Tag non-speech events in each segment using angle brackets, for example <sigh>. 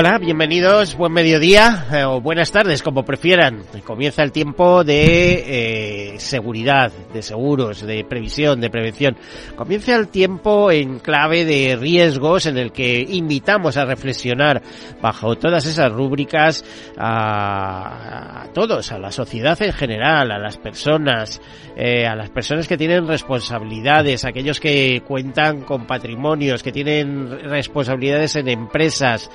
Hola, bienvenidos, buen mediodía eh, o buenas tardes, como prefieran. Comienza el tiempo de seguridad, de seguros, de previsión, de prevención. Comienza el tiempo en clave de riesgos en el que invitamos a reflexionar bajo todas esas rúbricas a, todos, a la sociedad en general, a las personas, eh, a las personas que tienen responsabilidades, aquellos que cuentan con patrimonios, que tienen responsabilidades en empresas,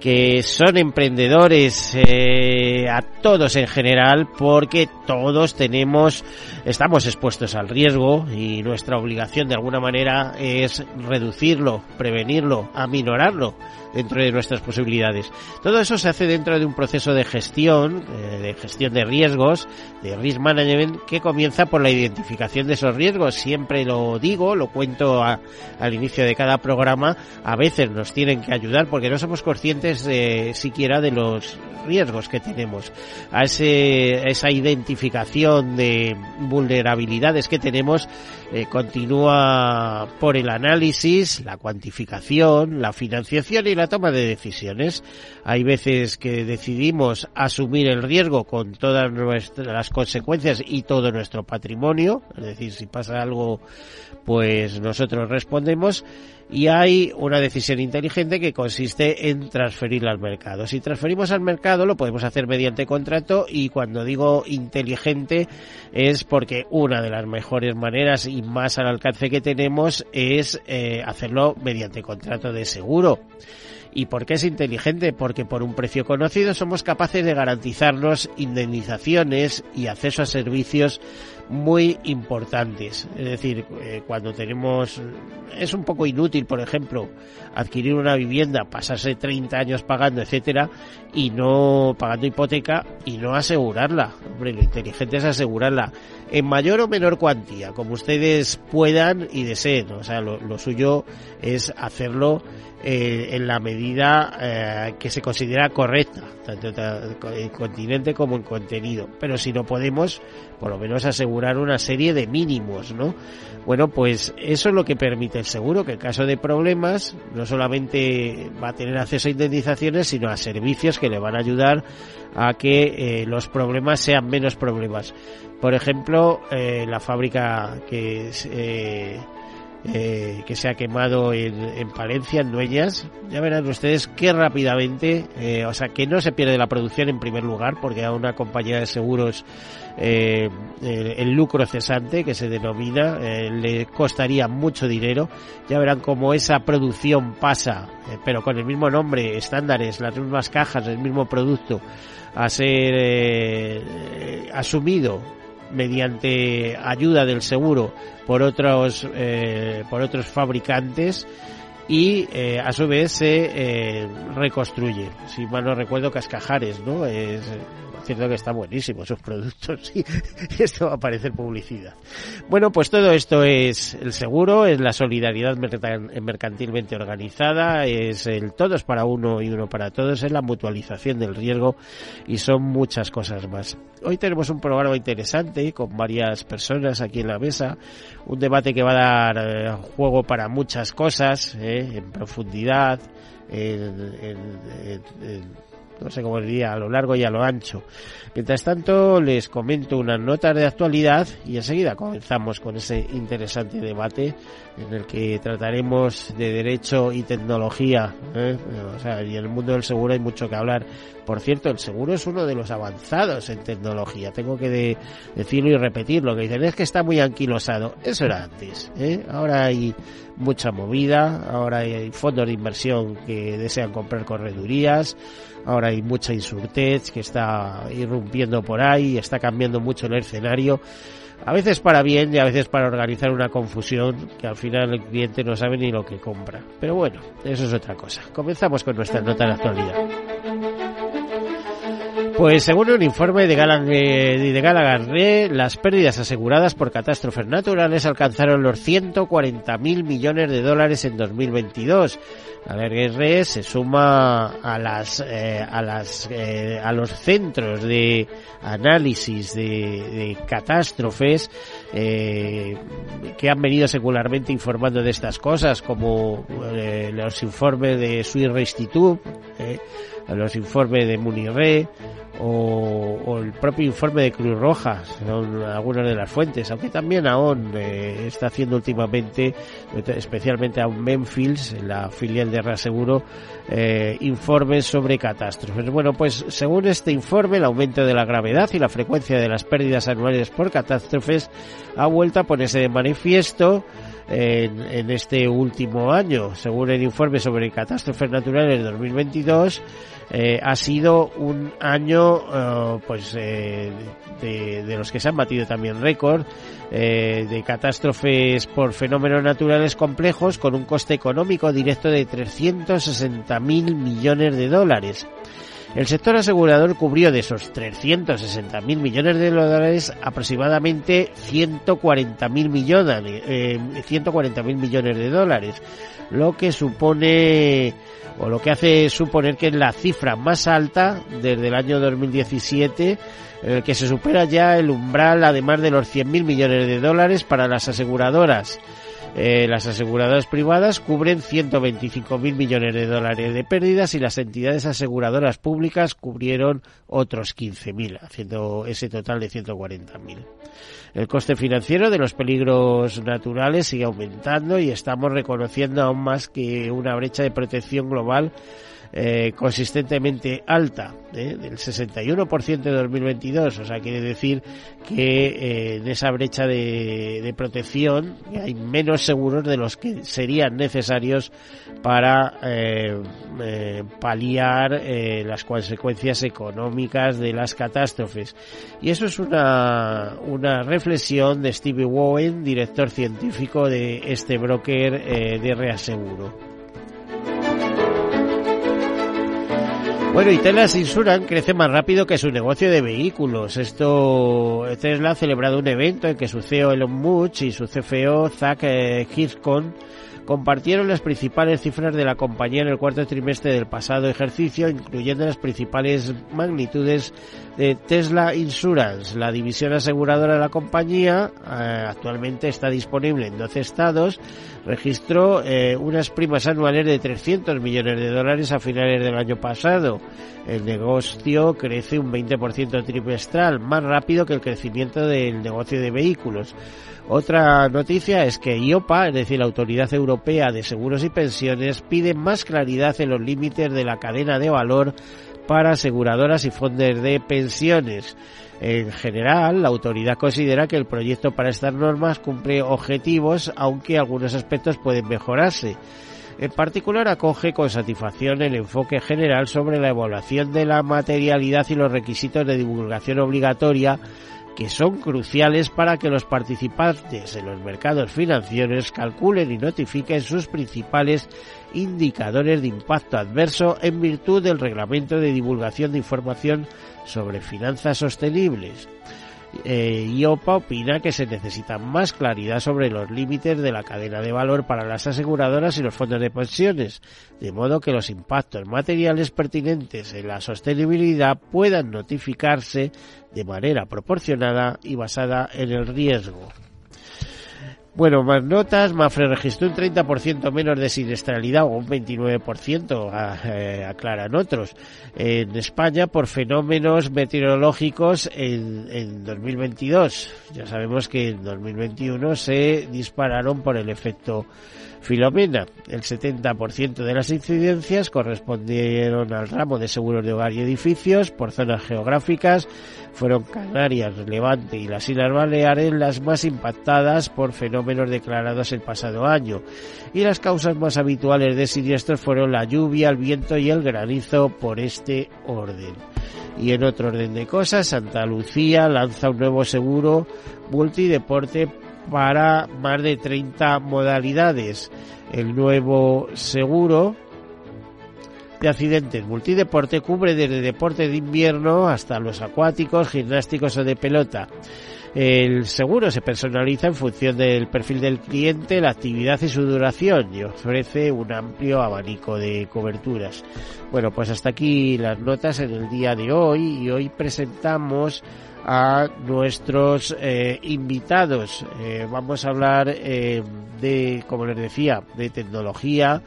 que son emprendedores, eh, a todos en general, porque todos tenemos, estamos expuestos al riesgo y nuestra obligación de alguna manera es reducirlo, prevenirlo, aminorarlo dentro de nuestras posibilidades. Todo eso se hace dentro de un proceso de gestión, eh, de gestión de riesgos, de risk management, que comienza por la identificación de esos riesgos. Siempre lo digo, lo cuento al inicio de cada programa, a veces nos tienen que ayudar porque no somos conscientes de, siquiera de los riesgos que tenemos. A ese, esa identificación de vulnerabilidades que tenemos eh, continúa por el análisis, la cuantificación, la financiación y la toma de decisiones. Hay veces que decidimos asumir el riesgo con todas nuestras las consecuencias y todo nuestro patrimonio, es decir, si pasa algo, pues nosotros respondemos y hay una decisión inteligente que consiste en transferirla al mercado. Si transferimos al mercado lo podemos hacer mediante contrato y cuando digo inteligente es porque una de las mejores maneras y más al alcance que tenemos es eh, hacerlo mediante contrato de seguro. ¿Y por qué es inteligente? Porque por un precio conocido somos capaces de garantizarnos indemnizaciones y acceso a servicios muy importantes. Es decir, eh, cuando tenemos, es un poco inútil, por ejemplo, adquirir una vivienda, pasarse 30 años pagando, etcétera, y no pagando hipoteca y no asegurarla. Hombre, lo inteligente es asegurarla en mayor o menor cuantía, como ustedes puedan y deseen. O sea, lo, lo suyo es hacerlo eh, en la medida eh, que se considera correcta, tanto en continente como en contenido. Pero si no podemos, por lo menos asegurar una serie de mínimos, ¿no? Bueno, pues eso es lo que permite el seguro, que en caso de problemas no solamente va a tener acceso a indemnizaciones, sino a servicios que le van a ayudar a que eh, los problemas sean menos problemas. Por ejemplo, la fábrica que es, eh, que se ha quemado en, en, Palencia, en Nueñas. Ya verán ustedes que rápidamente, eh, o sea, que no se pierde la producción en primer lugar, porque a una compañía de seguros eh, el, lucro cesante, que se denomina, le costaría mucho dinero. Ya verán cómo esa producción pasa, pero con el mismo nombre, estándares, las mismas cajas, el mismo producto, a ser asumido mediante ayuda del seguro por otros eh, por otros fabricantes y eh, a su vez se eh, reconstruye. Si mal no recuerdo, Cascajares, ¿no? Es, cierto que está buenísimo sus productos <laughs> y, esto va a parecer publicidad. Bueno, pues todo esto es el seguro, es la solidaridad mercantilmente organizada, es el todos para uno y uno para todos, es la mutualización del riesgo y son muchas cosas más. Hoy tenemos un programa interesante con varias personas aquí en la mesa, un debate que va a dar eh, juego para muchas cosas, eh, en profundidad, en, no sé cómo diría, a lo largo y a lo ancho. Mientras tanto, les comento unas notas de actualidad y enseguida comenzamos con ese interesante debate en el que trataremos de derecho y tecnología. ¿eh? O sea, y en el mundo del seguro hay mucho que hablar. Por cierto, el seguro es uno de los avanzados en tecnología. Tengo que decirlo y repetirlo. Que dicen es que está muy anquilosado. Eso era antes. ¿eh? Ahora hay mucha movida. Ahora hay fondos de inversión que desean comprar corredurías. Ahora hay mucha insurtech que está irrumpiendo por ahí. Está cambiando mucho el escenario a veces para bien y a veces para organizar una confusión que al final el cliente no sabe ni lo que compra. Pero bueno, eso es otra cosa. Comenzamos con nuestra nota de actualidad. Pues según un informe de, eh, de Gallagher, las pérdidas aseguradas por catástrofes naturales alcanzaron los 140.000 millones de dólares en 2022. Gallagher se suma a las eh, a las eh, a los centros de análisis de catástrofes que han venido secularmente informando de estas cosas, como los informes de Swiss Institute, los informes de Munirre o, el propio informe de Cruz Roja, son algunas de las fuentes, aunque también AON eh, está haciendo últimamente, especialmente a Memphis, la filial de Reaseguro, eh, informes sobre catástrofes. Bueno, pues según este informe, el aumento de la gravedad y la frecuencia de las pérdidas anuales por catástrofes ha vuelto a ponerse de manifiesto en, en, este último año. Según el informe sobre catástrofes naturales de 2022, eh, ha sido un año eh, pues eh, de, de, los que se han batido también récord eh, de catástrofes por fenómenos naturales complejos con un coste económico directo de 360 mil millones de dólares. El sector asegurador cubrió de esos 360 mil millones de dólares aproximadamente 140 mil millones, eh, 140 mil millones de dólares, lo que supone o lo que hace suponer que es la cifra más alta desde el año 2017 en el que se supera ya el umbral además de los 100.000 millones de dólares para las aseguradoras. Eh, las aseguradoras privadas cubren 125.000 millones de dólares de pérdidas y las entidades aseguradoras públicas cubrieron otros 15.000, haciendo ese total de 140.000. El coste financiero de los peligros naturales sigue aumentando y estamos reconociendo aún más que una brecha de protección global eh, consistentemente alta, ¿eh? del 61% de 2022. O sea, quiere decir que eh, en esa brecha de, protección hay menos seguros de los que serían necesarios para eh, eh, paliar las consecuencias económicas de las catástrofes. Y eso es una, una reflexión de Steve Wowen, director científico de este broker de reaseguro. Bueno, y Tesla Insurance crece más rápido que su negocio de vehículos. Esto, Tesla ha celebrado un evento en que su CEO Elon Musk y su CFO Zach eh, Hirschhorn compartieron las principales cifras de la compañía en el cuarto trimestre del pasado ejercicio, incluyendo las principales magnitudes de Tesla Insurance. La división aseguradora de la compañía eh, actualmente está disponible en 12 estados. Registró eh, unas primas anuales de 300 millones de dólares a finales del año pasado. El negocio crece un 20% trimestral, más rápido que el crecimiento del negocio de vehículos. Otra noticia es que IOPA, es decir, la Autoridad Europea de Seguros y Pensiones, pide más claridad en los límites de la cadena de valor para aseguradoras y fondos de pensiones. En general, la autoridad considera que el proyecto para estas normas cumple objetivos, aunque algunos aspectos pueden mejorarse. En particular, acoge con satisfacción el enfoque general sobre la evaluación de la materialidad y los requisitos de divulgación obligatoria que son cruciales para que los participantes en los mercados financieros calculen y notifiquen sus principales indicadores de impacto adverso en virtud del reglamento de divulgación de información sobre finanzas sostenibles. Eh, IOPA opina que se necesita más claridad sobre los límites de la cadena de valor para las aseguradoras y los fondos de pensiones, de modo que los impactos materiales pertinentes en la sostenibilidad puedan notificarse de manera proporcionada y basada en el riesgo. Bueno, más notas, Mafre registró un 30% menos de siniestralidad o un 29%, eh, aclaran otros, en España por fenómenos meteorológicos en, en 2022. Ya sabemos que en 2021 se dispararon por el efecto Filomena. El 70% de las incidencias correspondieron al ramo de seguros de hogar y edificios por zonas geográficas. Fueron Canarias, Levante y las Islas Baleares las más impactadas por fenómenos declarados el pasado año. Y las causas más habituales de siniestros fueron la lluvia, el viento y el granizo por este orden. Y en otro orden de cosas, Santa Lucía lanza un nuevo seguro multideporte para más de 30 modalidades. El nuevo seguro de accidentes multideporte cubre desde deporte de invierno hasta los acuáticos, gimnásticos o de pelota. El seguro se personaliza en función del perfil del cliente, la actividad y su duración y ofrece un amplio abanico de coberturas. Bueno, pues hasta aquí las notas en el día de hoy y hoy presentamos a nuestros eh, invitados. Eh, vamos a hablar eh, de, como les decía, de tecnología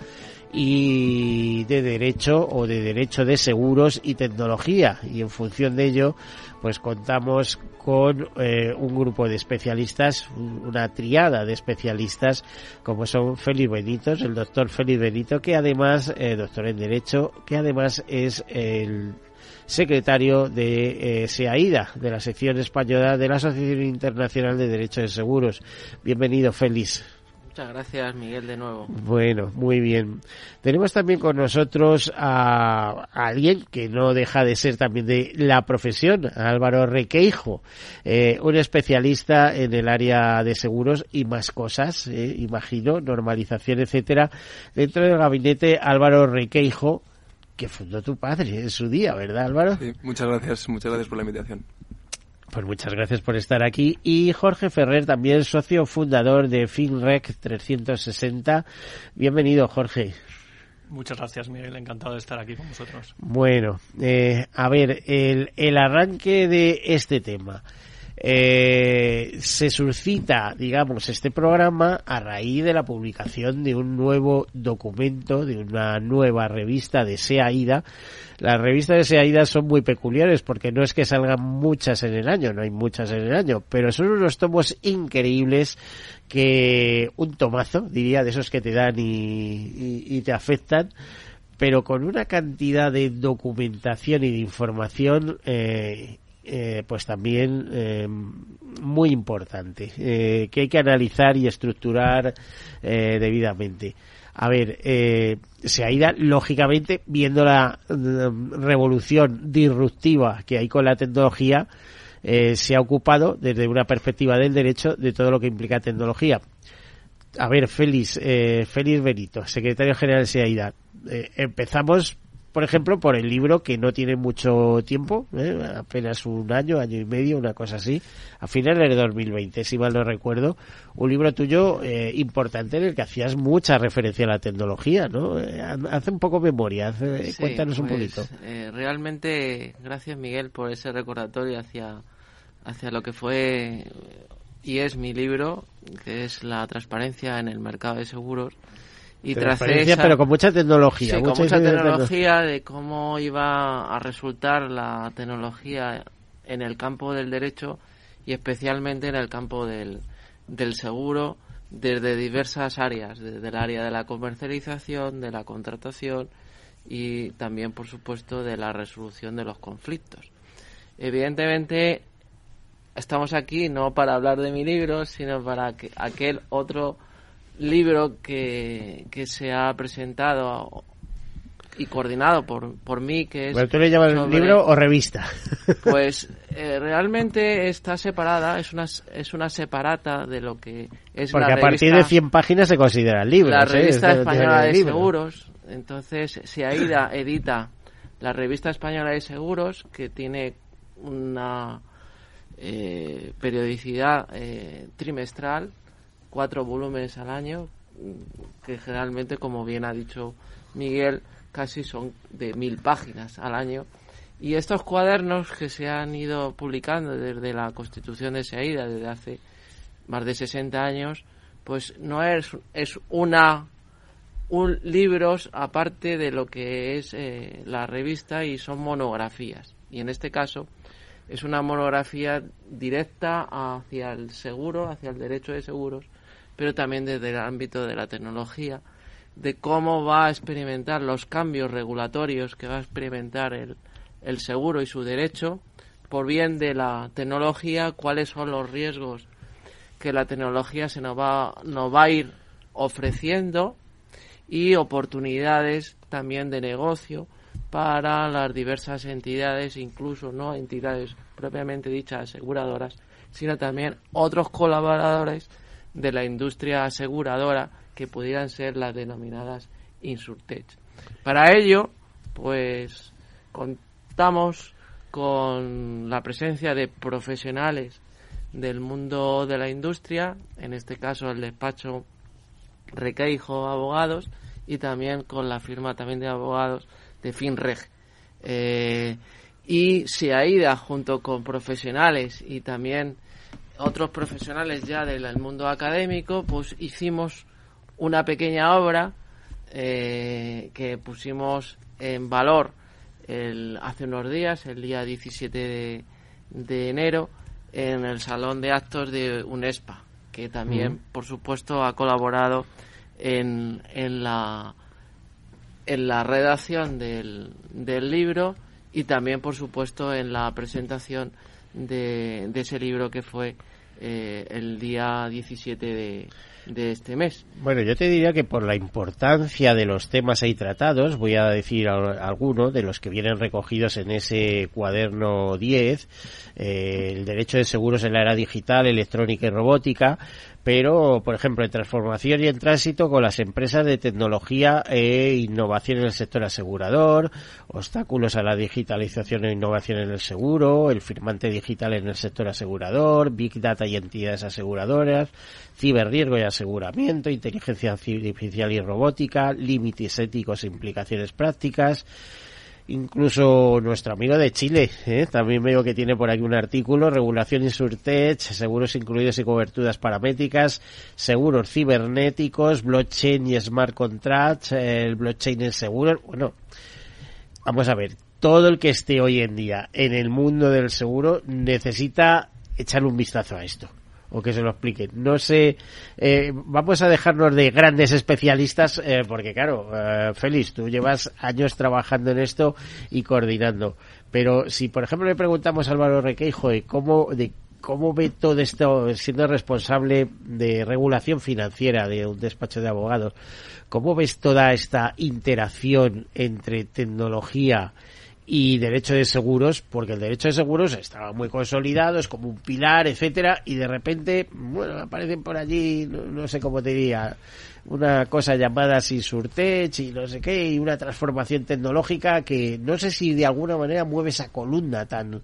y de derecho o de derecho de seguros y tecnología y en función de ello pues contamos con un grupo de especialistas una triada de especialistas como son Félix Benito el doctor Félix Benito que además doctor en derecho que además es el secretario de eh, SEAIDA, de la sección española de la Asociación Internacional de Derechos de Seguros. Bienvenido, Félix. Muchas gracias, Miguel, de nuevo. Bueno, muy bien. Tenemos también con nosotros a, alguien que no deja de ser también de la profesión, Álvaro Requeijo, eh, un especialista en el área de seguros y más cosas, eh, imagino, normalización, etcétera. Dentro del gabinete, Álvaro Requeijo, que fundó tu padre en su día, ¿verdad Álvaro? Sí, muchas gracias, muchas gracias por la invitación. Pues muchas gracias por estar aquí. Y Jorge Ferrer, también socio fundador de FinRec 360. Bienvenido, Jorge. Muchas gracias, Miguel. Encantado de estar aquí con vosotros. Bueno, eh, a ver, el, el arranque de este tema eh, se suscita, digamos, este programa a raíz de la publicación de un nuevo documento, de una nueva revista de SEAIDA. Las revistas de SEAIDA son muy peculiares porque no es que salgan muchas en el año, no hay muchas en el año, pero son unos tomos increíbles que un tomazo, diría, de esos que te dan y, y te afectan pero con una cantidad de documentación y de información eh, eh, pues también eh, muy importante, eh, que hay que analizar y estructurar debidamente. A ver, se ha ido, lógicamente, viendo la revolución disruptiva que hay con la tecnología, se ha ocupado desde una perspectiva del derecho de todo lo que implica tecnología. A ver, Félix, Félix Benito, secretario general de SEAIDA, empezamos por ejemplo, por el libro que no tiene mucho tiempo, ¿eh? apenas un año, año y medio, una cosa así, a finales de 2020, si mal no recuerdo, un libro tuyo eh, importante en el que hacías mucha referencia a la tecnología, ¿no? Eh, hace un poco memoria, cuéntanos un pues, poquito. realmente, gracias Miguel por ese recordatorio hacia, hacia lo que fue y es mi libro, que es la transparencia en el mercado de seguros y tras pero con mucha tecnología. con mucha tecnología de cómo iba a resultar la tecnología en el campo del derecho y especialmente en el campo del, del seguro desde diversas áreas, desde el área de la comercialización, de la contratación y también, por supuesto, de la resolución de los conflictos. Evidentemente, estamos aquí no para hablar de mi libro, sino para que aquel otro libro que, que se ha presentado y coordinado por, por mí, que es... Bueno, ¿Tú le llamas libro o revista? <laughs> Pues eh, realmente está separada, es una, es una separata de lo que es Porque a partir de 100 páginas se considera libro. La revista española de, seguros, entonces SEAIDA edita la revista española de seguros, que tiene una eh, periodicidad eh, trimestral cuatro volúmenes al año, que generalmente, como bien ha dicho Miguel, casi son de mil páginas al año. Y estos cuadernos que se han ido publicando desde la constitución de SEAIDA, desde hace más de 60 años, pues no es, es una un libros aparte de lo que es eh, la revista y son monografías. Y en este caso es una monografía directa hacia el seguro, hacia el derecho de seguros, pero también desde el ámbito de la tecnología, de cómo va a experimentar los cambios regulatorios que va a experimentar el, el seguro y su derecho por bien de la tecnología, cuáles son los riesgos que la tecnología se nos va, nos va a ir ofreciendo y oportunidades también de negocio para las diversas entidades, incluso no entidades propiamente dichas aseguradoras, sino también otros colaboradores de la industria aseguradora que pudieran ser las denominadas Insurtech. Para ello, pues contamos con la presencia de profesionales del mundo de la industria, en este caso el despacho Requeijo Abogados y también con la firma también de abogados de FinReg. Eh, y SEAIDA junto con profesionales y también otros profesionales ya del mundo académico, pues hicimos una pequeña obra eh, que pusimos en valor el, hace unos días, el día 17 de, de enero, en el Salón de Actos de UNESPA, que también, por supuesto, ha colaborado en, en, la, en la redacción del, del libro y también, por supuesto, en la presentación de, de ese libro que fue eh, el día 17 de, de este mes. Bueno, yo te diría que por la importancia de los temas ahí tratados, voy a decir algunos de los que vienen recogidos en ese cuaderno 10, eh, el derecho de seguros en la era digital, electrónica y robótica, pero, por ejemplo, en transformación y en tránsito con las empresas de tecnología e innovación en el sector asegurador, obstáculos a la digitalización e innovación en el seguro, el firmante digital en el sector asegurador, Big Data y entidades aseguradoras, ciberriesgo y aseguramiento, inteligencia artificial y robótica, límites éticos e implicaciones prácticas, incluso nuestro amigo de Chile, ¿eh? también veo que tiene por aquí un artículo, regulación Insurtech, seguros incluidos y coberturas paramétricas, seguros cibernéticos, blockchain y smart contracts, el blockchain en seguros, bueno, vamos a ver, todo el que esté hoy en día en el mundo del seguro necesita echar un vistazo a esto o que se lo expliquen. No sé, eh, vamos a dejarnos de grandes especialistas, eh, porque claro, eh, Félix, tú llevas años trabajando en esto y coordinando. Pero si, por ejemplo, le preguntamos a Álvaro Requeijo de cómo, de cómo ve todo esto siendo responsable de regulación financiera de un despacho de abogados, ¿cómo ves toda esta interacción entre tecnología y derecho de seguros, porque el derecho de seguros estaba muy consolidado, es como un pilar, etcétera, y de repente, bueno, aparecen por allí, no, sé cómo te diría, una cosa llamada Sinsurtech y no sé qué, y una transformación tecnológica que no sé si de alguna manera mueve esa columna tan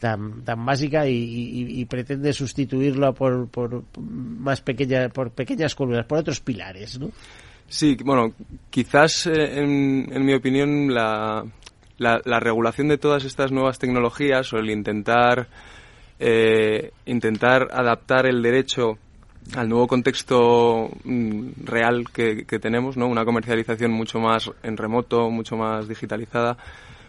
tan, tan básica y, pretende sustituirlo por, por más pequeñas por pequeñas columnas, por otros pilares, ¿no? Sí, bueno, quizás eh, en, en mi opinión la, la, regulación de todas estas nuevas tecnologías o el intentar eh, intentar adaptar el derecho al nuevo contexto mm, real que, tenemos, ¿no? Una comercialización mucho más en remoto, mucho más digitalizada,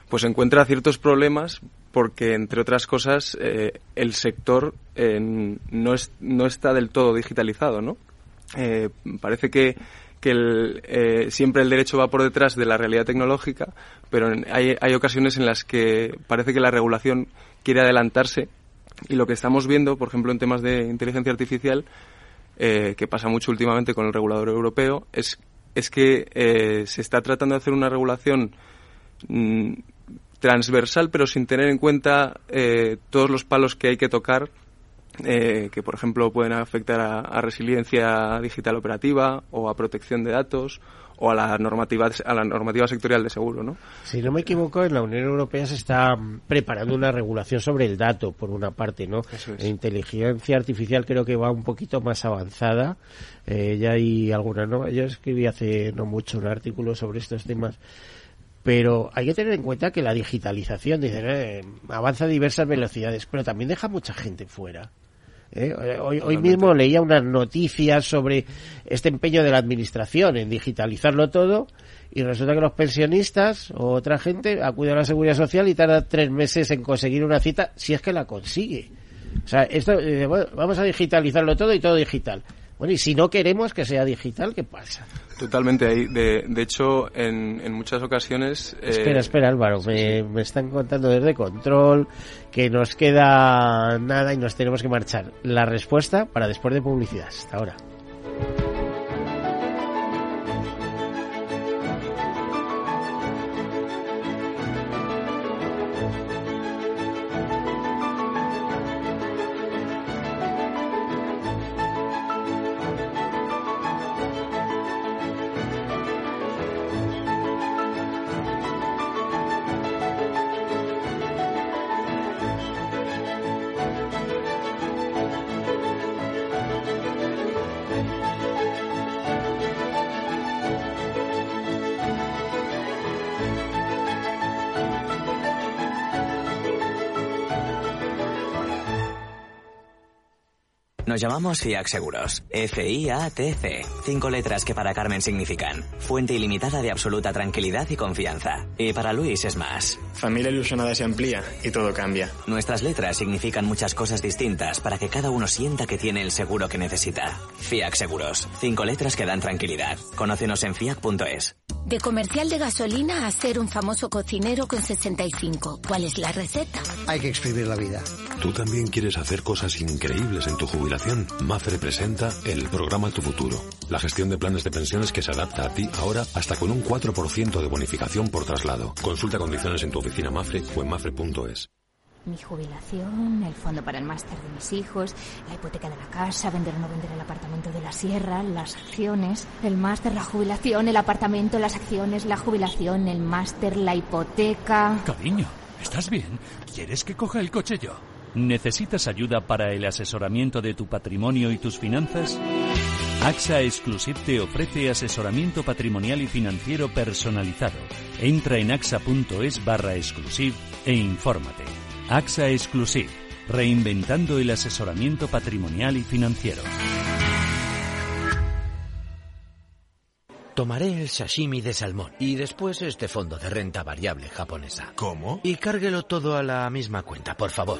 pues encuentra ciertos problemas porque, entre otras cosas, eh, el sector eh, no, es, no está del todo digitalizado, ¿no? parece que que el, eh, siempre el derecho va por detrás de la realidad tecnológica, pero hay, hay ocasiones en las que parece que la regulación quiere adelantarse. Y lo que estamos viendo, por ejemplo, en temas de inteligencia artificial, eh, que pasa mucho últimamente con el regulador europeo, es, es que eh, se está tratando de hacer una regulación mm, transversal, pero sin tener en cuenta todos los palos que hay que tocar eh, que por ejemplo pueden afectar a, resiliencia digital operativa o a protección de datos o a la normativa a la normativa sectorial de seguro, ¿no? Si no me equivoco, en la Unión Europea se está preparando una regulación sobre el dato, por una parte, ¿no? La inteligencia artificial creo que va un poquito más avanzada. Eh, ya hay alguna, ¿no? Yo escribí hace no mucho un artículo sobre estos temas pero hay que tener en cuenta que la digitalización dice, eh, avanza a diversas velocidades, pero también deja mucha gente fuera. ¿Eh? Hoy, hoy mismo leía unas noticias sobre este empeño de la administración en digitalizarlo todo y resulta que los pensionistas o otra gente acuden a la seguridad social y tarda tres meses en conseguir una cita si es que la consigue. O sea, esto, eh, bueno, vamos a digitalizarlo todo y todo digital. Bueno, y si no queremos que sea digital, ¿qué pasa? Totalmente ahí. De, de hecho, en, en muchas ocasiones... eh, Espera, espera, Álvaro. me, me están contando desde control que nos queda nada y nos tenemos que marchar. La respuesta para después de publicidad. Hasta ahora. Nos llamamos FIAC Seguros. F-I-A-T-C. Cinco letras que para Carmen significan fuente ilimitada de absoluta tranquilidad y confianza. Y para Luis es más. Familia ilusionada se amplía y todo cambia. Nuestras letras significan muchas cosas distintas para que cada uno sienta que tiene el seguro que necesita. FIAC Seguros. Cinco letras que dan tranquilidad. Conócenos en fiac.es. De comercial de gasolina a ser un famoso cocinero con 65. ¿Cuál es la receta? Hay que exprimir la vida. ¿Tú también quieres hacer cosas increíbles en tu jubilación? Mafre presenta el programa Tu Futuro. La gestión de planes de pensiones que se adapta a ti ahora hasta con un 4% de bonificación por traslado. Consulta condiciones en tu oficina Mafre o en mafre.es. Mi jubilación, el fondo para el máster de mis hijos, la hipoteca de la casa, vender o no vender el apartamento de la sierra, las acciones, el máster, la jubilación, el apartamento, las acciones, la jubilación, el máster, la hipoteca. Cariño, ¿estás bien? ¿Quieres que coja el coche yo? ¿Necesitas ayuda para el asesoramiento de tu patrimonio y tus finanzas? AXA Exclusive te ofrece asesoramiento patrimonial y financiero personalizado. Entra en axa.es barra exclusive e infórmate. AXA Exclusive, reinventando el asesoramiento patrimonial y financiero. Tomaré el sashimi de salmón y después este fondo de renta variable japonesa. ¿Cómo? Y cárguelo todo a la misma cuenta, por favor.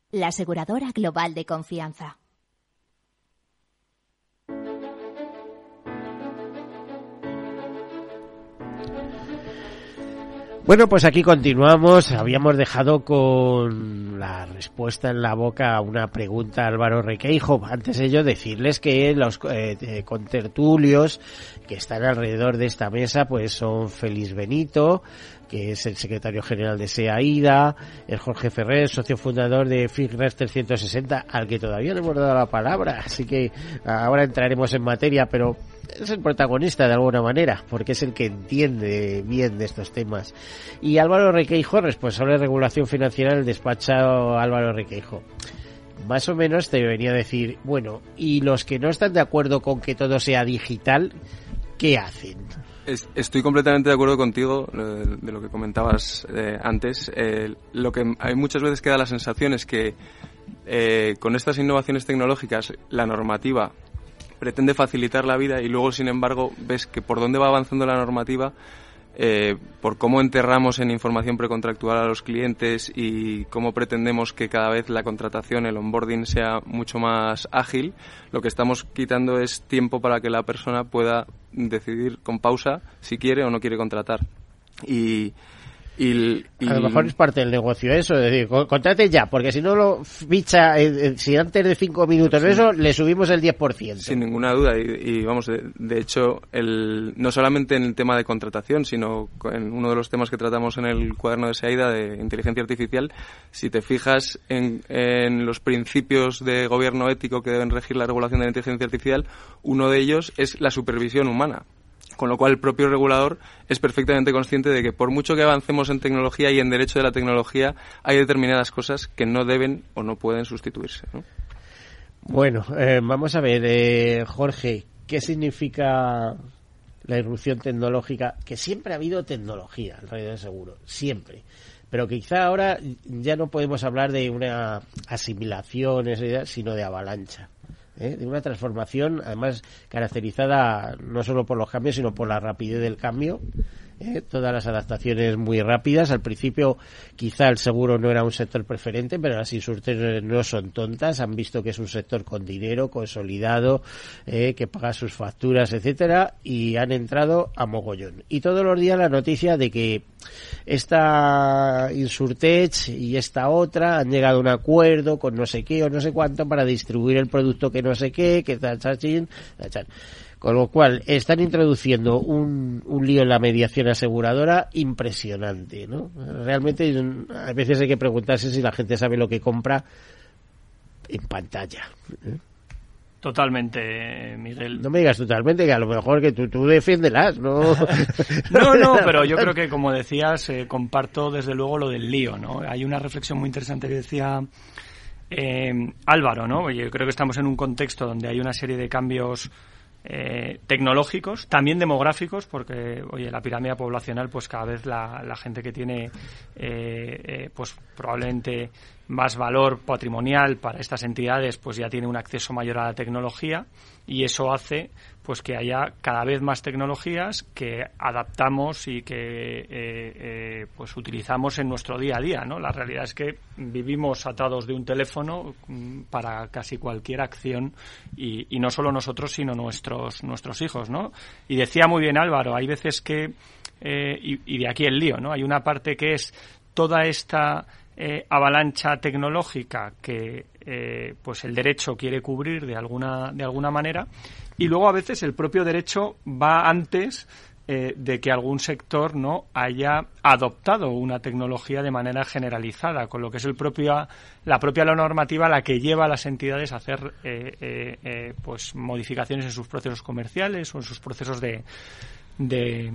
la aseguradora global de confianza. Bueno, pues aquí continuamos. Habíamos dejado con la respuesta en la boca a una pregunta Álvaro Requeijo. Antes de ello, decirles que los eh, contertulios que están alrededor de esta mesa, pues son Félix Benito, que es el secretario general de SEAIDA, el Jorge Ferrer, socio fundador de FIGRES 360, al que todavía no hemos dado la palabra, así que ahora entraremos en materia, pero es el protagonista de alguna manera, porque es el que entiende bien de estos temas. Y Álvaro Requeijo, responsable de regulación financiera del despacho Álvaro Requeijo. Más o menos te venía a decir, bueno, y los que no están de acuerdo con que todo sea digital, ¿qué hacen? Estoy completamente de acuerdo contigo eh, de, lo que comentabas eh, antes. Eh, lo que hay muchas veces que da la sensación es que con estas innovaciones tecnológicas la normativa pretende facilitar la vida y luego, sin embargo, ves que por dónde va avanzando la normativa eh, por cómo enterramos en información precontractual a los clientes y cómo pretendemos que cada vez la contratación, el onboarding sea mucho más ágil, lo que estamos quitando es tiempo para que la persona pueda decidir con pausa si quiere o no quiere contratar. Y, a lo mejor es parte del negocio eso, es decir, contrate ya, porque si no lo ficha, eh, si antes de cinco minutos eso, le subimos el 10%. Sin ninguna duda, y, vamos, de, hecho, el, no solamente en el tema de contratación, sino en uno de los temas que tratamos en el cuaderno de SAIDA de inteligencia artificial, si te fijas en, en los principios de gobierno ético que deben regir la regulación de la inteligencia artificial, uno de ellos es la supervisión humana con lo cual el propio regulador es perfectamente consciente de que por mucho que avancemos en tecnología y en derecho de la tecnología, hay determinadas cosas que no deben o no pueden sustituirse. Bueno, eh, vamos a ver, eh, Jorge, ¿qué significa la irrupción tecnológica? Que siempre ha habido tecnología alrededor del seguro, siempre. Pero quizá ahora ya no podemos hablar de una asimilación, sino de avalancha. ¿Eh? de una transformación además caracterizada no solo por los cambios sino por la rapidez del cambio ¿eh? todas las adaptaciones muy rápidas. Al principio quizá el seguro no era un sector preferente, pero las insurtes no son tontas, han visto que es un sector con dinero, consolidado, ¿eh? que paga sus facturas, etcétera, y han entrado a mogollón. Y todos los días la noticia de que esta Insurtech y esta otra han llegado a un acuerdo con no sé qué o no sé cuánto para distribuir el producto que no sé qué, que tal, tal, tal. Con lo cual, están introduciendo un, un lío en la mediación aseguradora impresionante, ¿no? Realmente, a veces hay que preguntarse si la gente sabe lo que compra en pantalla. ¿eh? Totalmente, Miguel. No me digas totalmente, que a lo mejor que tú, tú defiéndelas, ¿no? <laughs> no, no, pero yo creo que, <laughs> como decías, eh, comparto desde luego lo del lío, ¿no? Hay una reflexión muy interesante que decía eh, Álvaro, ¿no? Yo creo que estamos en un contexto donde hay una serie de cambios eh, tecnológicos, también demográficos, porque oye, la pirámide poblacional, pues cada vez la, gente que tiene, eh, eh, pues probablemente más valor patrimonial para estas entidades, pues ya tiene un acceso mayor a la tecnología y eso hace pues que haya cada vez más tecnologías que adaptamos y que eh, eh, pues utilizamos en nuestro día a día no la realidad es que vivimos atados de un teléfono mm, para casi cualquier acción y, no solo nosotros sino nuestros nuestros hijos no y decía muy bien Álvaro hay veces que eh, y, y, de aquí el lío no hay una parte que es toda esta avalancha tecnológica que pues el derecho quiere cubrir de alguna de alguna manera y luego a veces el propio derecho va antes eh, de que algún sector no haya adoptado una tecnología de manera generalizada, con lo que es el propio, la propia normativa la que lleva a las entidades a hacer eh, eh, pues modificaciones en sus procesos comerciales o en sus procesos de, de,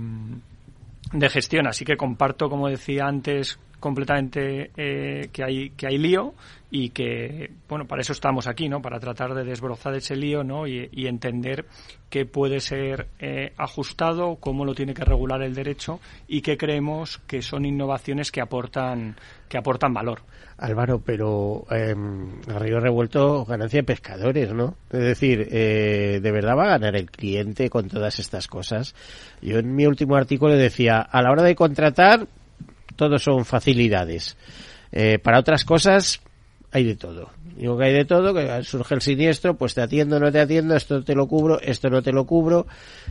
de gestión. Así que comparto, como decía antes, completamente eh, que hay que hay lío y que bueno para eso estamos aquí no para tratar de desbrozar ese lío no y, entender qué puede ser eh, ajustado cómo lo tiene que regular el derecho y qué creemos que son innovaciones que aportan que aportan valor. Álvaro pero eh, río revuelto ganancia de pescadores no es decir eh, de verdad va a ganar el cliente con todas estas cosas yo en mi último artículo decía a la hora de contratar todo son facilidades. Eh, para otras cosas hay de todo. Digo que hay de todo, que surge el siniestro, pues te atiendo, no te atiendo, esto te lo cubro, esto no te lo cubro,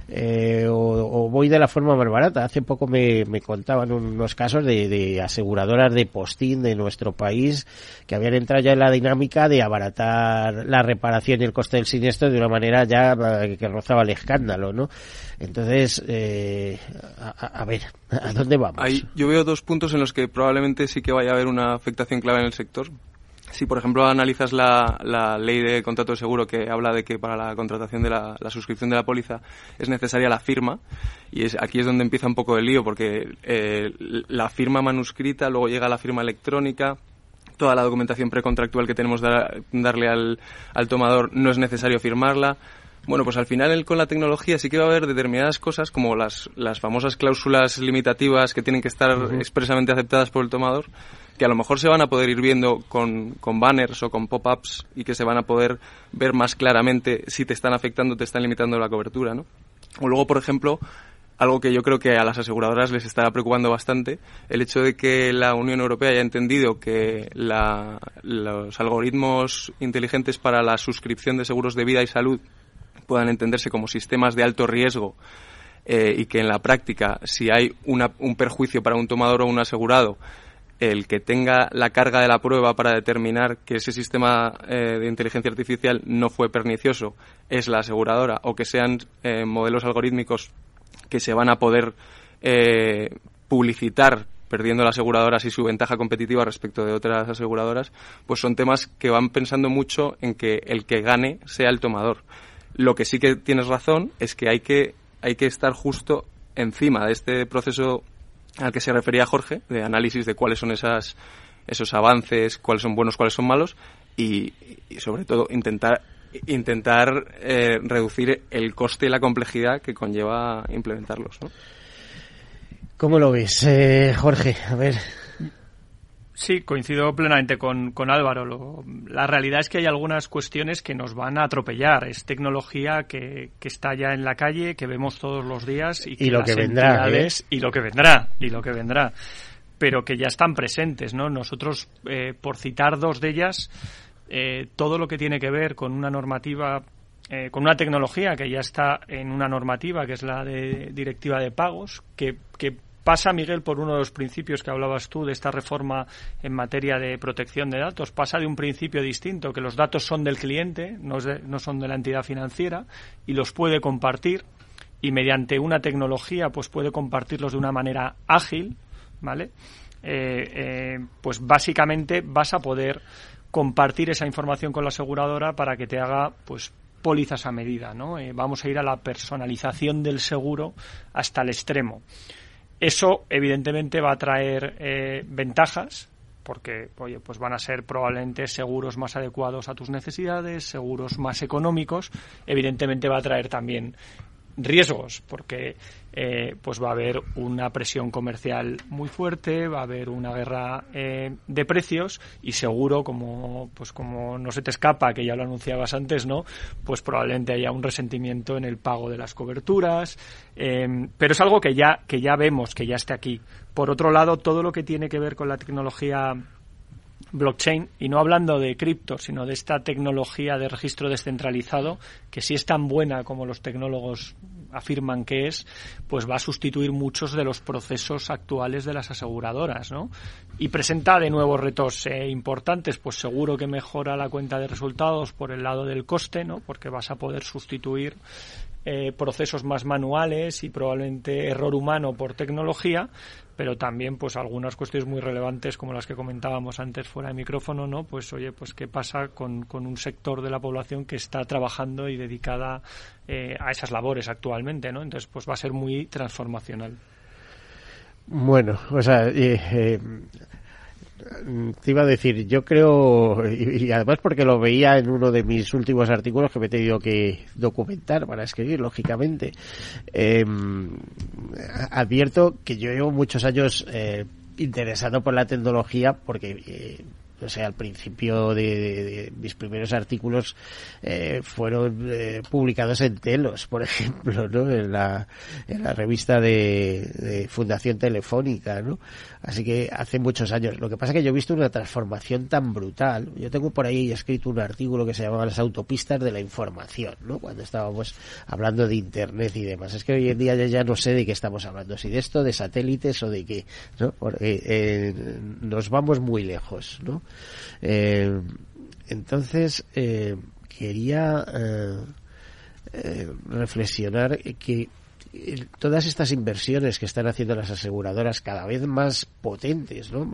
eh, o, voy de la forma más barata. Hace poco me, me contaban unos casos de, de, aseguradoras de postín de nuestro país que habían entrado ya en la dinámica de abaratar la reparación y el coste del siniestro de una manera ya eh, que rozaba el escándalo, ¿no? Entonces, eh, a, ver, ¿a dónde vamos? yo veo dos puntos en los que probablemente sí que vaya a haber una afectación clave en el sector. Si, por ejemplo, analizas la, la, ley de contrato de seguro que habla de que para la contratación de la, la, suscripción de la póliza es necesaria la firma, y es, aquí es donde empieza un poco el lío, porque eh, la firma manuscrita, luego llega la firma electrónica, toda la documentación precontractual que tenemos que darle al, al tomador no es necesario firmarla, bueno, pues al final con la tecnología sí que va a haber determinadas cosas como las, las famosas cláusulas limitativas que tienen que estar expresamente aceptadas por el tomador, que a lo mejor se van a poder ir viendo con, con banners o con pop-ups y que se van a poder ver más claramente si te están afectando, te están limitando la cobertura, ¿no? O luego, por ejemplo, algo que yo creo que a las aseguradoras les está preocupando bastante, el hecho de que la Unión Europea haya entendido que los algoritmos inteligentes para la suscripción de seguros de vida y salud puedan entenderse como sistemas de alto riesgo eh, y que en la práctica, si hay un perjuicio para un tomador o un asegurado, el que tenga la carga de la prueba para determinar que ese sistema eh, de inteligencia artificial no fue pernicioso es la aseguradora o que sean eh, modelos algorítmicos que se van a poder publicitar perdiendo la aseguradora así su ventaja competitiva respecto de otras aseguradoras, pues son temas que van pensando mucho en que el que gane sea el tomador. Lo que sí que tienes razón es que hay que, hay que estar justo encima de este proceso al que se refería Jorge, de análisis de cuáles son esas, esos avances, cuáles son buenos, cuáles son malos, y, sobre todo intentar intentar eh, reducir el coste y la complejidad que conlleva implementarlos. ¿no? ¿Cómo lo ves, eh, Jorge? A ver. Sí, coincido plenamente con, con Álvaro. la realidad es que hay algunas cuestiones que nos van a atropellar. Es tecnología que, que está ya en la calle, que vemos todos los días y, que lo que vendrá, ¿eh? y lo que vendrá y lo que vendrá, pero que ya están presentes, ¿no? Nosotros, eh, por citar dos de ellas, eh, todo lo que tiene que ver con una normativa con una tecnología que ya está en una normativa, que es la de directiva de pagos, que, que pasa, Miguel, por uno de los principios que hablabas tú de esta reforma en materia de protección de datos. Pasa de un principio distinto, que los datos son del cliente, no, son de la entidad financiera, y los puede compartir, y mediante una tecnología pues puede compartirlos de una manera ágil, ¿vale? Eh, eh, pues básicamente vas a poder compartir esa información con la aseguradora para que te haga pues pólizas a medida, ¿no? Eh, vamos a ir a la personalización del seguro hasta el extremo. Eso, evidentemente, va a traer eh, ventajas, porque oye, pues van a ser probablemente seguros más adecuados a tus necesidades, seguros más económicos. Evidentemente va a traer también riesgos, porque eh, pues va a haber una presión comercial muy fuerte, va a haber una guerra eh, de precios y seguro, como pues como no se te escapa, que ya lo anunciabas antes, no, pues probablemente haya un resentimiento en el pago de las coberturas, eh, pero es algo que ya que ya vemos que ya está aquí. Por otro lado, todo lo que tiene que ver con la tecnología blockchain, y no hablando de cripto, sino de esta tecnología de registro descentralizado, que si es tan buena como los tecnólogos afirman que es, pues va a sustituir muchos de los procesos actuales de las aseguradoras, ¿no? Y presenta de nuevo retos eh, importantes, pues seguro que mejora la cuenta de resultados por el lado del coste, ¿no? Porque vas a poder sustituir eh, procesos más manuales y probablemente error humano por tecnología, pero también pues algunas cuestiones muy relevantes como las que comentábamos antes fuera de micrófono, ¿no? Pues oye, pues qué pasa con, con un sector de la población que está trabajando y dedicada eh, a esas labores actualmente, ¿no? Entonces pues va a ser muy transformacional. Bueno, o sea, eh, te iba a decir, yo creo, y, además porque lo veía en uno de mis últimos artículos que me he tenido que documentar para escribir, lógicamente, em, advierto que yo llevo muchos años eh, interesado por la tecnología porque eh, o sea, al principio de, mis primeros artículos eh, fueron eh, publicados en Telos, por <laughs> ejemplo, ¿no? En la, en la revista de, de, Fundación Telefónica, ¿no? Así que hace muchos años. Lo que pasa es que yo he visto una transformación tan brutal. Yo tengo por ahí escrito un artículo que se llamaba Las autopistas de la información, ¿no? Cuando estábamos hablando de Internet y demás. Es que hoy en día ya, no sé de qué estamos hablando, si de esto, de satélites o de qué, ¿no? Porque eh, nos vamos muy lejos, ¿no? Eh, entonces, eh, quería eh, eh reflexionar que todas estas inversiones que están haciendo las aseguradoras cada vez más potentes, ¿no?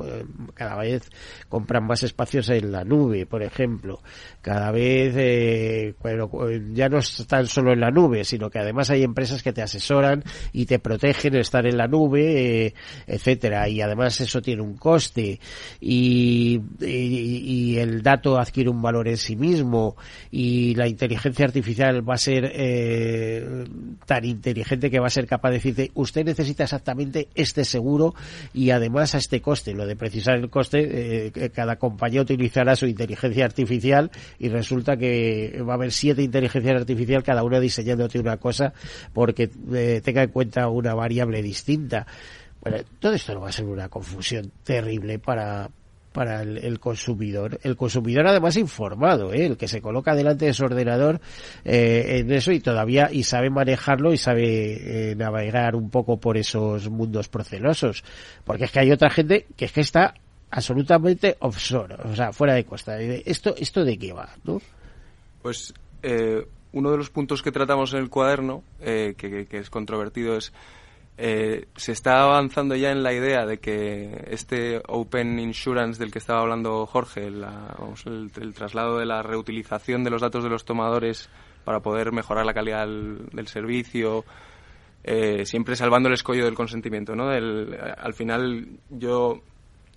Cada vez compran más espacios en la nube, por ejemplo. Cada vez, eh, bueno, ya no están solo en la nube, sino que además hay empresas que te asesoran y te protegen estar en la nube, eh, etcétera. Y además eso tiene un coste y, y, el dato adquiere un valor en sí mismo y la inteligencia artificial va a ser eh, tan inteligente que va a ser capaz de decirte, usted necesita exactamente este seguro y además a este coste. Lo de precisar el coste, eh, cada compañía utilizará su inteligencia artificial y resulta que va a haber siete inteligencias artificiales, cada una diseñándote una cosa porque eh, tenga en cuenta una variable distinta. Bueno, todo esto no va a ser una confusión terrible para, para el, consumidor. El consumidor además informado, ¿eh? el que se coloca delante de su ordenador eh, en eso y todavía y sabe manejarlo y sabe eh, navegar un poco por esos mundos procelosos. Porque es que hay otra gente que es que está absolutamente offshore, o sea, fuera de costa. ¿Esto, esto de qué va? ¿no? Pues uno de los puntos que tratamos en el cuaderno, que, que es controvertido, es eh, se está avanzando ya en la idea de que este Open Insurance del que estaba hablando Jorge, el, traslado de la reutilización de los datos de los tomadores para poder mejorar la calidad del, servicio, eh, siempre salvando el escollo del consentimiento. ¿no? al final yo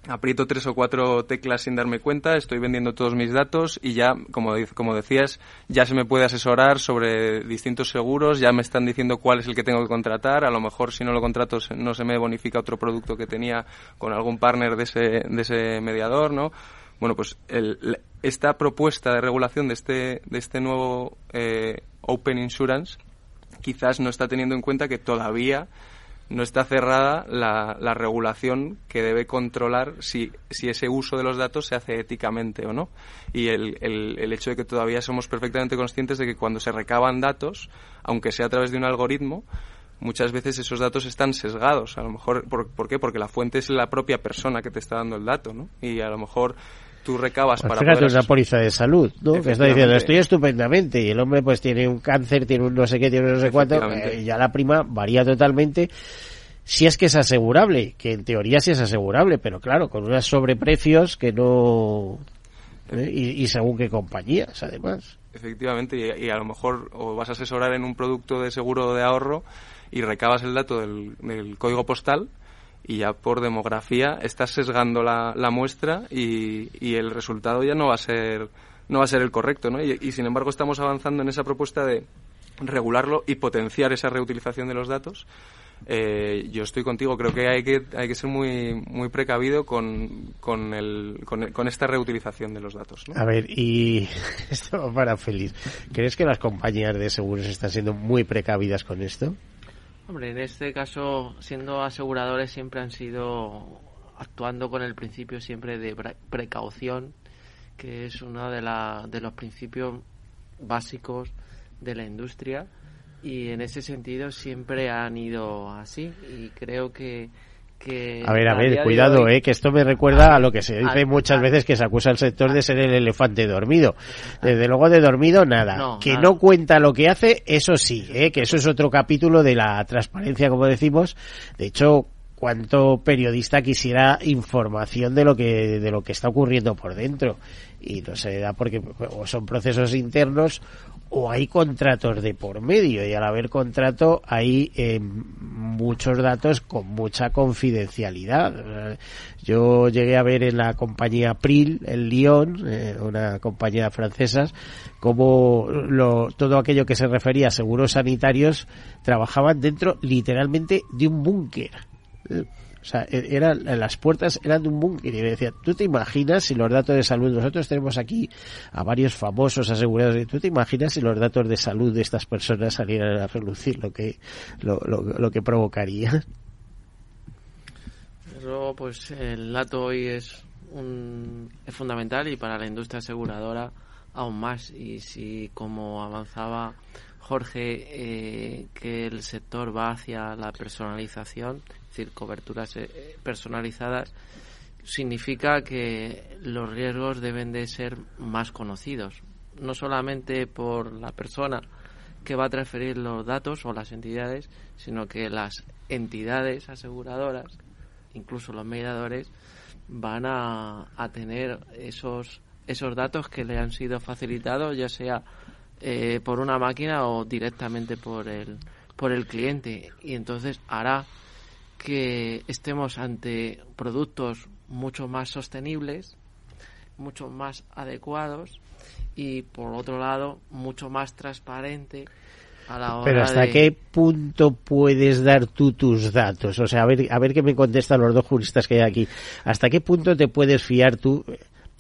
aprieto tres o cuatro teclas sin darme cuenta, estoy vendiendo todos mis datos y ya, como, como decías, ya se me puede asesorar sobre distintos seguros, ya me están diciendo cuál es el que tengo que contratar, a lo mejor si no lo contrato no se me bonifica otro producto que tenía con algún partner de ese, de ese mediador, ¿no? Bueno, pues esta propuesta de regulación de este, de este nuevo eh, Open Insurance quizás no está teniendo en cuenta que todavía no está cerrada la, la, regulación que debe controlar si, si, ese uso de los datos se hace éticamente o no. Y el, el, el, hecho de que todavía somos perfectamente conscientes de que cuando se recaban datos, aunque sea a través de un algoritmo, muchas veces esos datos están sesgados. A lo mejor, ¿por, ¿por qué? Porque la fuente es la propia persona que te está dando el dato, ¿no? Y a lo mejor tú recabas pues para fíjate una póliza de salud, ¿no? Que está diciendo, estoy estupendamente y el hombre pues tiene un cáncer, tiene un no sé qué, tiene un no sé cuánto, eh, y ya la prima varía totalmente si es que es asegurable, que en teoría sí es asegurable, pero claro, con unos sobreprecios que no... ¿eh? Y, según qué compañías, además. Efectivamente, y, a lo mejor o vas a asesorar en un producto de seguro de ahorro y recabas el dato del, del código postal y ya por demografía estás sesgando la, la muestra y, y, el resultado ya no va a ser no va a ser el correcto, ¿no? Y, sin embargo estamos avanzando en esa propuesta de regularlo y potenciar esa reutilización de los datos. Eh, yo estoy contigo, creo que hay que, hay que ser muy, muy precavido con, con, el, con, esta reutilización de los datos. A ver, y <laughs> esto para feliz. ¿Crees que las compañías de seguros están siendo muy precavidas con esto? Hombre, en este caso, siendo aseguradores, siempre han sido actuando con el principio siempre de precaución, que es uno de, la, de los principios básicos de la industria. Y en ese sentido siempre han ido así. Y creo que a ver, a, ver, cuidado, eh, que esto me recuerda a, lo que se dice muchas veces que se acusa al sector de ser el elefante dormido. Desde luego de dormido nada. que no cuenta lo que hace, eso sí, eh, que eso es otro capítulo de la transparencia, como decimos. De hecho, cuánto periodista quisiera información de lo que de lo que está ocurriendo por dentro y no se da porque o son procesos internos o hay contratos de por medio y al haber contrato hay eh, muchos datos con mucha confidencialidad. Yo llegué a ver en la compañía Pril, en Lyon, eh, una compañía francesa, como lo, todo aquello que se refería a seguros sanitarios trabajaban dentro literalmente de un búnker. O sea, e-, eran, las puertas eran de un búnker y me decía, ¿tú te imaginas si los datos de salud, nosotros tenemos aquí a varios famosos asegurados, ¿tú te imaginas si los datos de salud de estas personas salieran a relucir lo que, lo, lo, que provocaría? Pero pues el dato hoy es, un, es fundamental y para la industria aseguradora aún más. Y si como avanzaba Jorge, eh, que el sector va hacia la personalización, es decir, coberturas eh, personalizadas, significa que los riesgos deben de ser más conocidos, no solamente por la persona que va a transferir los datos o las entidades, sino que las entidades aseguradoras, incluso los mediadores, van a, a tener esos esos datos que le han sido facilitados, ya sea eh, por una máquina o directamente por el, por el cliente. Y entonces hará que estemos ante productos mucho más sostenibles, mucho más adecuados y por otro lado mucho más transparente a la hora Pero hasta qué punto puedes dar tú tus datos? O sea, a ver, a ver qué me contestan los dos juristas que hay aquí. ¿Hasta qué punto te puedes fiar tú?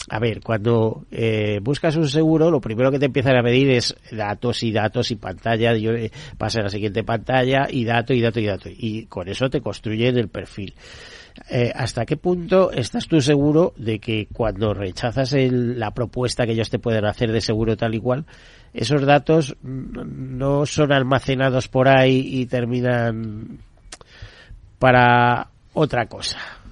A ver, cuando eh, buscas un seguro, lo primero que te empiezan a medir es datos y datos y pantalla. Yo eh, a la siguiente pantalla y dato y dato y dato. Y con eso te construyen el perfil. Eh, ¿Hasta qué punto estás tú seguro de que cuando rechazas la propuesta que ellos te pueden hacer de seguro tal y cual, esos datos no son almacenados por ahí y terminan para otra cosa?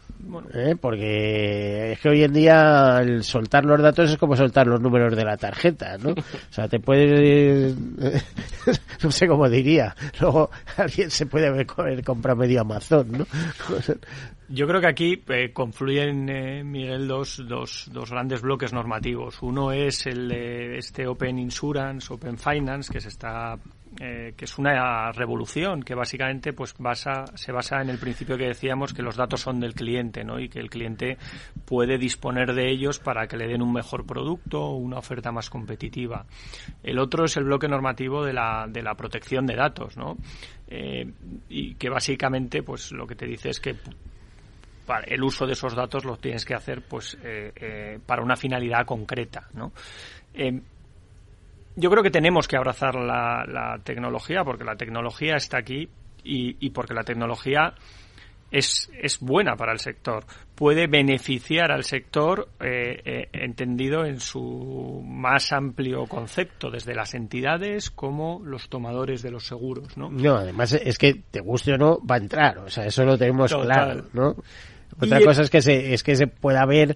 ¿Eh? Porque es que hoy en día el soltar los datos es como soltar los números de la tarjeta, ¿no? <laughs> O sea, te puede... <laughs> no sé cómo diría. Luego alguien se puede haber comprado medio Amazon, ¿no? <laughs> Yo creo que aquí eh, confluyen, eh, Miguel, dos, dos, dos grandes bloques normativos. Uno es el de este Open Insurance, Open Finance, que se está eh, que es una revolución que básicamente pues basa, se basa en el principio que decíamos que los datos son del cliente ¿no? y que el cliente puede disponer de ellos para que le den un mejor producto o una oferta más competitiva. El otro es el bloque normativo de la, de la protección de datos ¿no? Eh, y que básicamente pues lo que te dice es que para el uso de esos datos lo tienes que hacer pues eh, para una finalidad concreta ¿no? Yo creo que tenemos que abrazar la, tecnología porque la tecnología está aquí y, porque la tecnología es, es, buena para el sector. Puede beneficiar al sector eh, eh, entendido en su más amplio concepto, desde las entidades como los tomadores de los seguros, ¿no? No, además es que te guste o no va a entrar, o sea, eso lo tenemos claro, ¿no? Otra cosa es que se, es que se pueda ver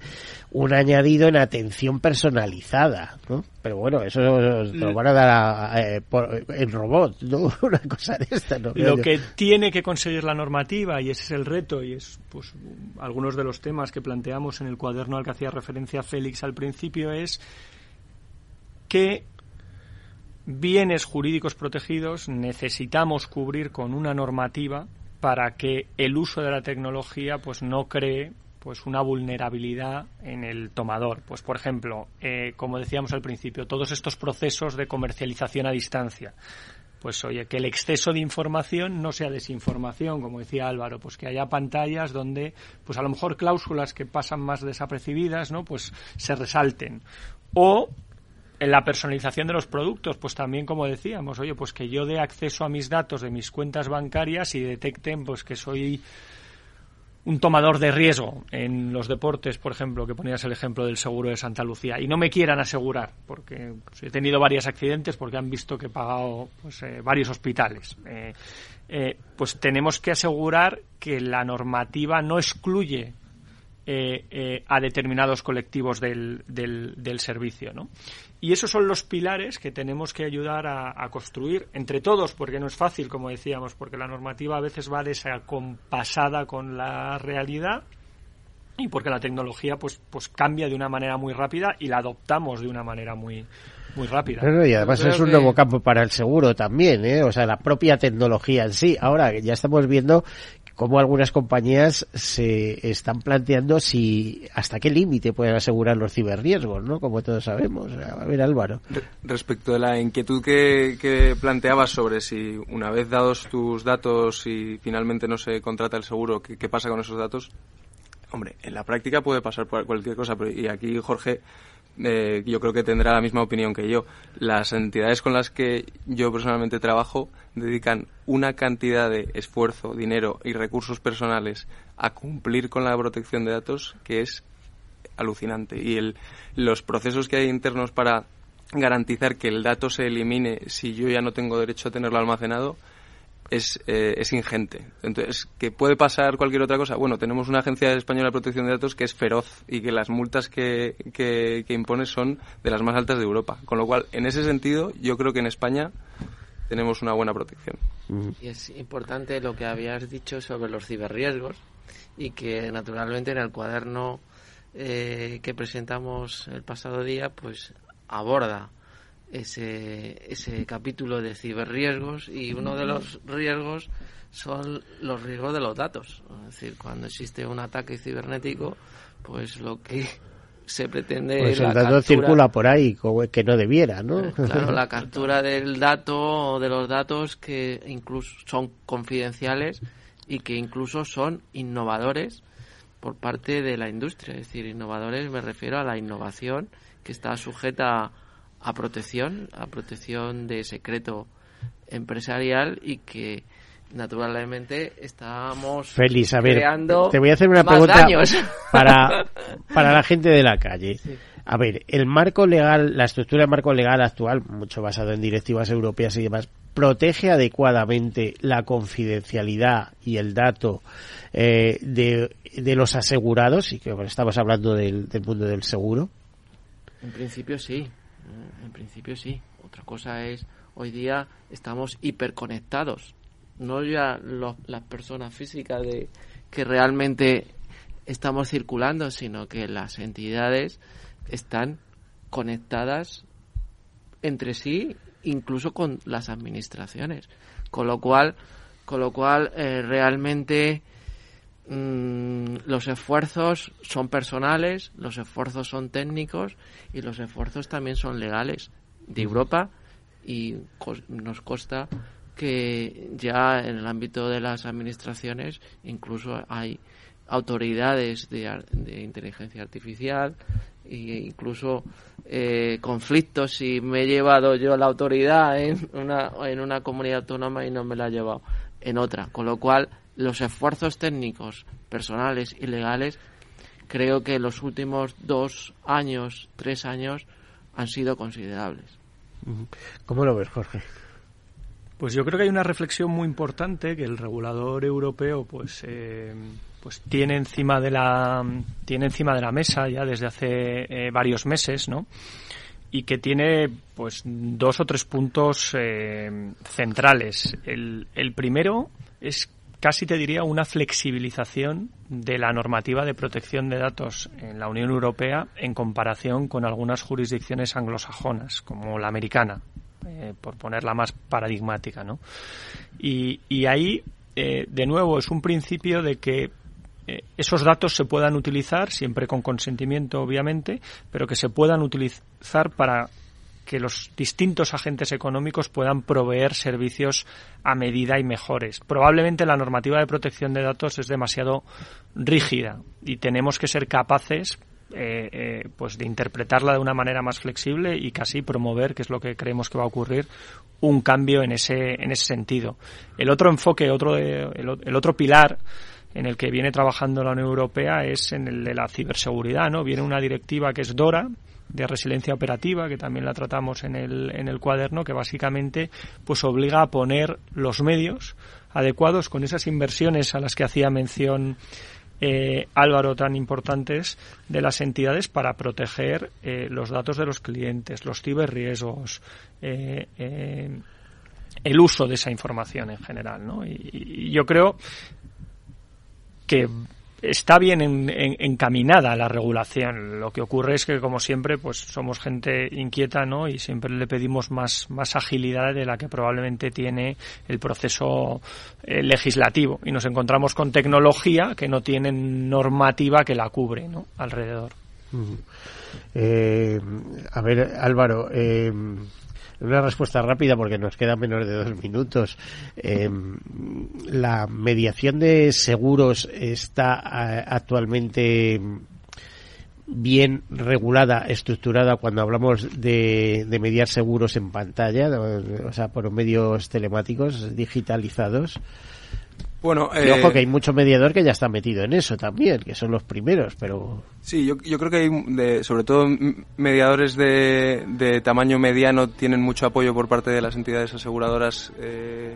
un añadido en atención personalizada, ¿no? Pero bueno, eso lo van a dar eh, en robot, ¿no? <laughs> Una cosa de esta, ¿no? Lo que tiene que conseguir la normativa, y ese es el reto, y es pues algunos de los temas que planteamos en el cuaderno al que hacía referencia Félix al principio, es que bienes jurídicos protegidos necesitamos cubrir con una normativa para que el uso de la tecnología pues no cree pues una vulnerabilidad en el tomador. Pues por ejemplo, eh, como decíamos al principio, todos estos procesos de comercialización a distancia. Pues oye, que el exceso de información no sea desinformación, como decía Álvaro, pues que haya pantallas donde, pues a lo mejor cláusulas que pasan más desapercibidas, ¿no? Pues se resalten. O en la personalización de los productos, pues también como decíamos, oye, pues que yo dé acceso a mis datos de mis cuentas bancarias y detecten pues que soy un tomador de riesgo en los deportes, por ejemplo, que ponías el ejemplo del seguro de Santa Lucía, y no me quieran asegurar, porque pues, he tenido varios accidentes porque han visto que he pagado pues, eh, varios hospitales. Eh, eh, pues tenemos que asegurar que la normativa no excluye eh, eh, a determinados colectivos del, del, servicio. ¿no? Y esos son los pilares que tenemos que ayudar a, construir entre todos, porque no es fácil, como decíamos, porque la normativa a veces va desacompasada con la realidad y porque la tecnología pues, pues cambia de una manera muy rápida y la adoptamos de una manera muy, muy rápida. y además es un nuevo campo para el seguro también, ¿eh? o sea, la propia tecnología en sí. Ahora ya estamos viendo cómo algunas compañías se están planteando si hasta qué límite pueden asegurar los ciberriesgos, ¿no? Como todos sabemos. A ver, Álvaro. Respecto de la inquietud que, planteabas sobre si una vez dados tus datos y finalmente no se contrata el seguro, ¿qué, pasa con esos datos? Hombre, en la práctica puede pasar cualquier cosa, pero y aquí Jorge eh, yo creo que tendrá la misma opinión que yo. Las entidades con las que yo personalmente trabajo dedican una cantidad de esfuerzo, dinero y recursos personales a cumplir con la protección de datos que es alucinante. Y el, los procesos que hay internos para garantizar que el dato se elimine si yo ya no tengo derecho a tenerlo almacenado es, eh, es ingente. Entonces, ¿que puede pasar cualquier otra cosa? Bueno, tenemos una agencia española de protección de datos que es feroz y que las multas que, que, impone son de las más altas de Europa. Con lo cual, en ese sentido, yo creo que en España tenemos una buena protección. Y es importante lo que habías dicho sobre los ciberriesgos y que naturalmente en el cuaderno eh, que presentamos el pasado día pues aborda ese, ese capítulo de ciberriesgos y uno de los riesgos son los riesgos de los datos. Es decir, cuando existe un ataque cibernético, pues lo que se pretende pues el dato circula por ahí que no debiera, ¿no? <laughs> Claro, la <laughs> captura del dato o de los datos que incluso son confidenciales y que incluso son innovadores por parte de la industria. Es decir, innovadores me refiero a la innovación que está sujeta a protección, a protección de secreto empresarial y que naturalmente estamos Feliz, a ver, creando te voy a hacer una pregunta para, <laughs> para la gente de la calle. A ver, el marco legal, la estructura de marco legal actual, mucho basado en directivas europeas y demás, protege adecuadamente la confidencialidad y el dato eh, de, de, los asegurados, y que estamos hablando del, del mundo del seguro. En principio sí. Mm, en principio sí. Otra cosa es, hoy día estamos hiperconectados. No ya las personas físicas de que realmente estamos circulando, sino que las entidades están conectadas entre sí, incluso con las administraciones. Con lo cual, con lo cual eh, realmente Mm, los esfuerzos son personales, los esfuerzos son técnicos y los esfuerzos también son legales de Europa y nos consta que ya en el ámbito de las administraciones incluso hay autoridades de, inteligencia artificial e incluso eh, conflictos. Si me he llevado yo la autoridad en una, en una comunidad autónoma y no me la ha llevado en otra, con lo cual los esfuerzos técnicos, personales y legales, creo que los últimos dos años, tres años, han sido considerables. ¿Cómo lo ves, Jorge? Pues yo creo que hay una reflexión muy importante que el regulador europeo, pues, eh, pues tiene encima de la tiene encima de la mesa ya desde hace eh, varios meses, ¿no? Y que tiene, pues, dos o tres puntos eh, centrales. El, el primero es casi te diría una flexibilización de la normativa de protección de datos en la Unión Europea en comparación con algunas jurisdicciones anglosajonas, como la americana, eh, por ponerla más paradigmática. ¿no? Y, ahí, eh, de nuevo, es un principio de que eh, esos datos se puedan utilizar, siempre con consentimiento, obviamente, pero que se puedan utilizar para que los distintos agentes económicos puedan proveer servicios a medida y mejores. Probablemente la normativa de protección de datos es demasiado rígida y tenemos que ser capaces eh, eh, pues de interpretarla de una manera más flexible y casi promover, que es lo que creemos que va a ocurrir, un cambio en ese, en ese sentido. El otro enfoque, otro el, otro pilar en el que viene trabajando la Unión Europea es en el de la ciberseguridad, ¿no? Viene una directiva que es DORA, de resiliencia operativa, que también la tratamos en el, en el cuaderno, que básicamente pues obliga a poner los medios adecuados con esas inversiones a las que hacía mención eh, Álvaro, tan importantes de las entidades para proteger eh, los datos de los clientes, los ciberriesgos, eh, eh, el uso de esa información en general. ¿no? Y, y yo creo que está bien en, en, encaminada la regulación. Lo que ocurre es que, como siempre, pues somos gente inquieta, ¿no? Y siempre le pedimos más, más agilidad de la que probablemente tiene el proceso eh, legislativo. Y nos encontramos con tecnología que no tiene normativa que la cubre, ¿no? Alrededor. Eh, a ver, Álvaro, eh, una respuesta rápida porque nos queda menos de dos minutos. Eh, ¿La mediación de seguros está eh, actualmente bien regulada, estructurada cuando hablamos de, de, mediar seguros en pantalla, o sea, por medios telemáticos digitalizados? Bueno, eh... y ojo que hay mucho mediador que ya está metido en eso también, que son los primeros, pero... Sí, yo, yo creo que hay, de, sobre todo mediadores de, de, tamaño mediano tienen mucho apoyo por parte de las entidades aseguradoras eh,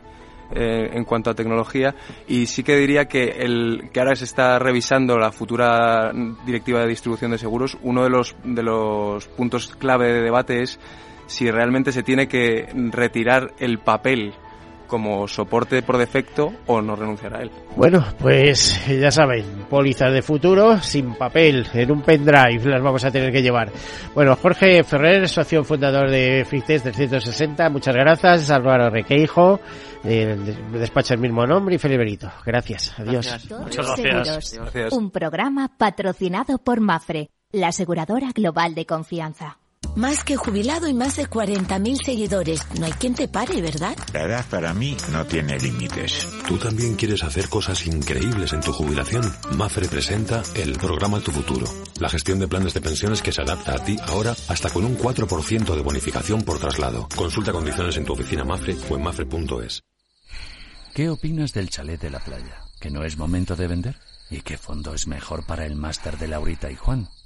eh, en cuanto a tecnología y sí que diría que, el, que ahora se está revisando la futura directiva de distribución de seguros. Uno de los, de los puntos clave de debate es si realmente se tiene que retirar el papel como soporte por defecto o no renunciar a él. Bueno, pues ya saben, pólizas de futuro sin papel, en un pendrive las vamos a tener que llevar. Bueno, Jorge Ferrer, socio fundador de FreeTest 360, muchas gracias. Álvaro Requeijo, del despacho el mismo nombre y Feliberito. Gracias, adiós. Gracias. Muchas gracias. gracias. Un programa patrocinado por Mafre, la aseguradora global de confianza. Más que jubilado y más de 40.000 seguidores. No hay quien te pare, ¿verdad? La edad para mí no tiene límites. ¿Tú también quieres hacer cosas increíbles en tu jubilación? Mafre presenta el programa Tu Futuro. La gestión de planes de pensiones que se adapta a ti ahora hasta con un 4% de bonificación por traslado. Consulta condiciones en tu oficina Mafre o en mafre.es. ¿Qué opinas del chalet de la playa? ¿Que no es momento de vender? ¿Y qué fondo es mejor para el máster de Laurita y Juan?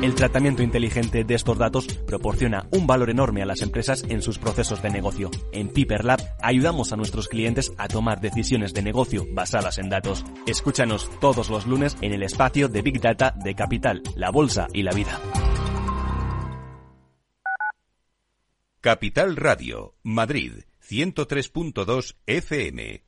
El tratamiento inteligente de estos datos proporciona un valor enorme a las empresas en sus procesos de negocio. En Piper Lab ayudamos a nuestros clientes a tomar decisiones de negocio basadas en datos. Escúchanos todos los lunes en el espacio de Big Data de Capital, la Bolsa y la Vida. Capital Radio, Madrid, 103.2 FM.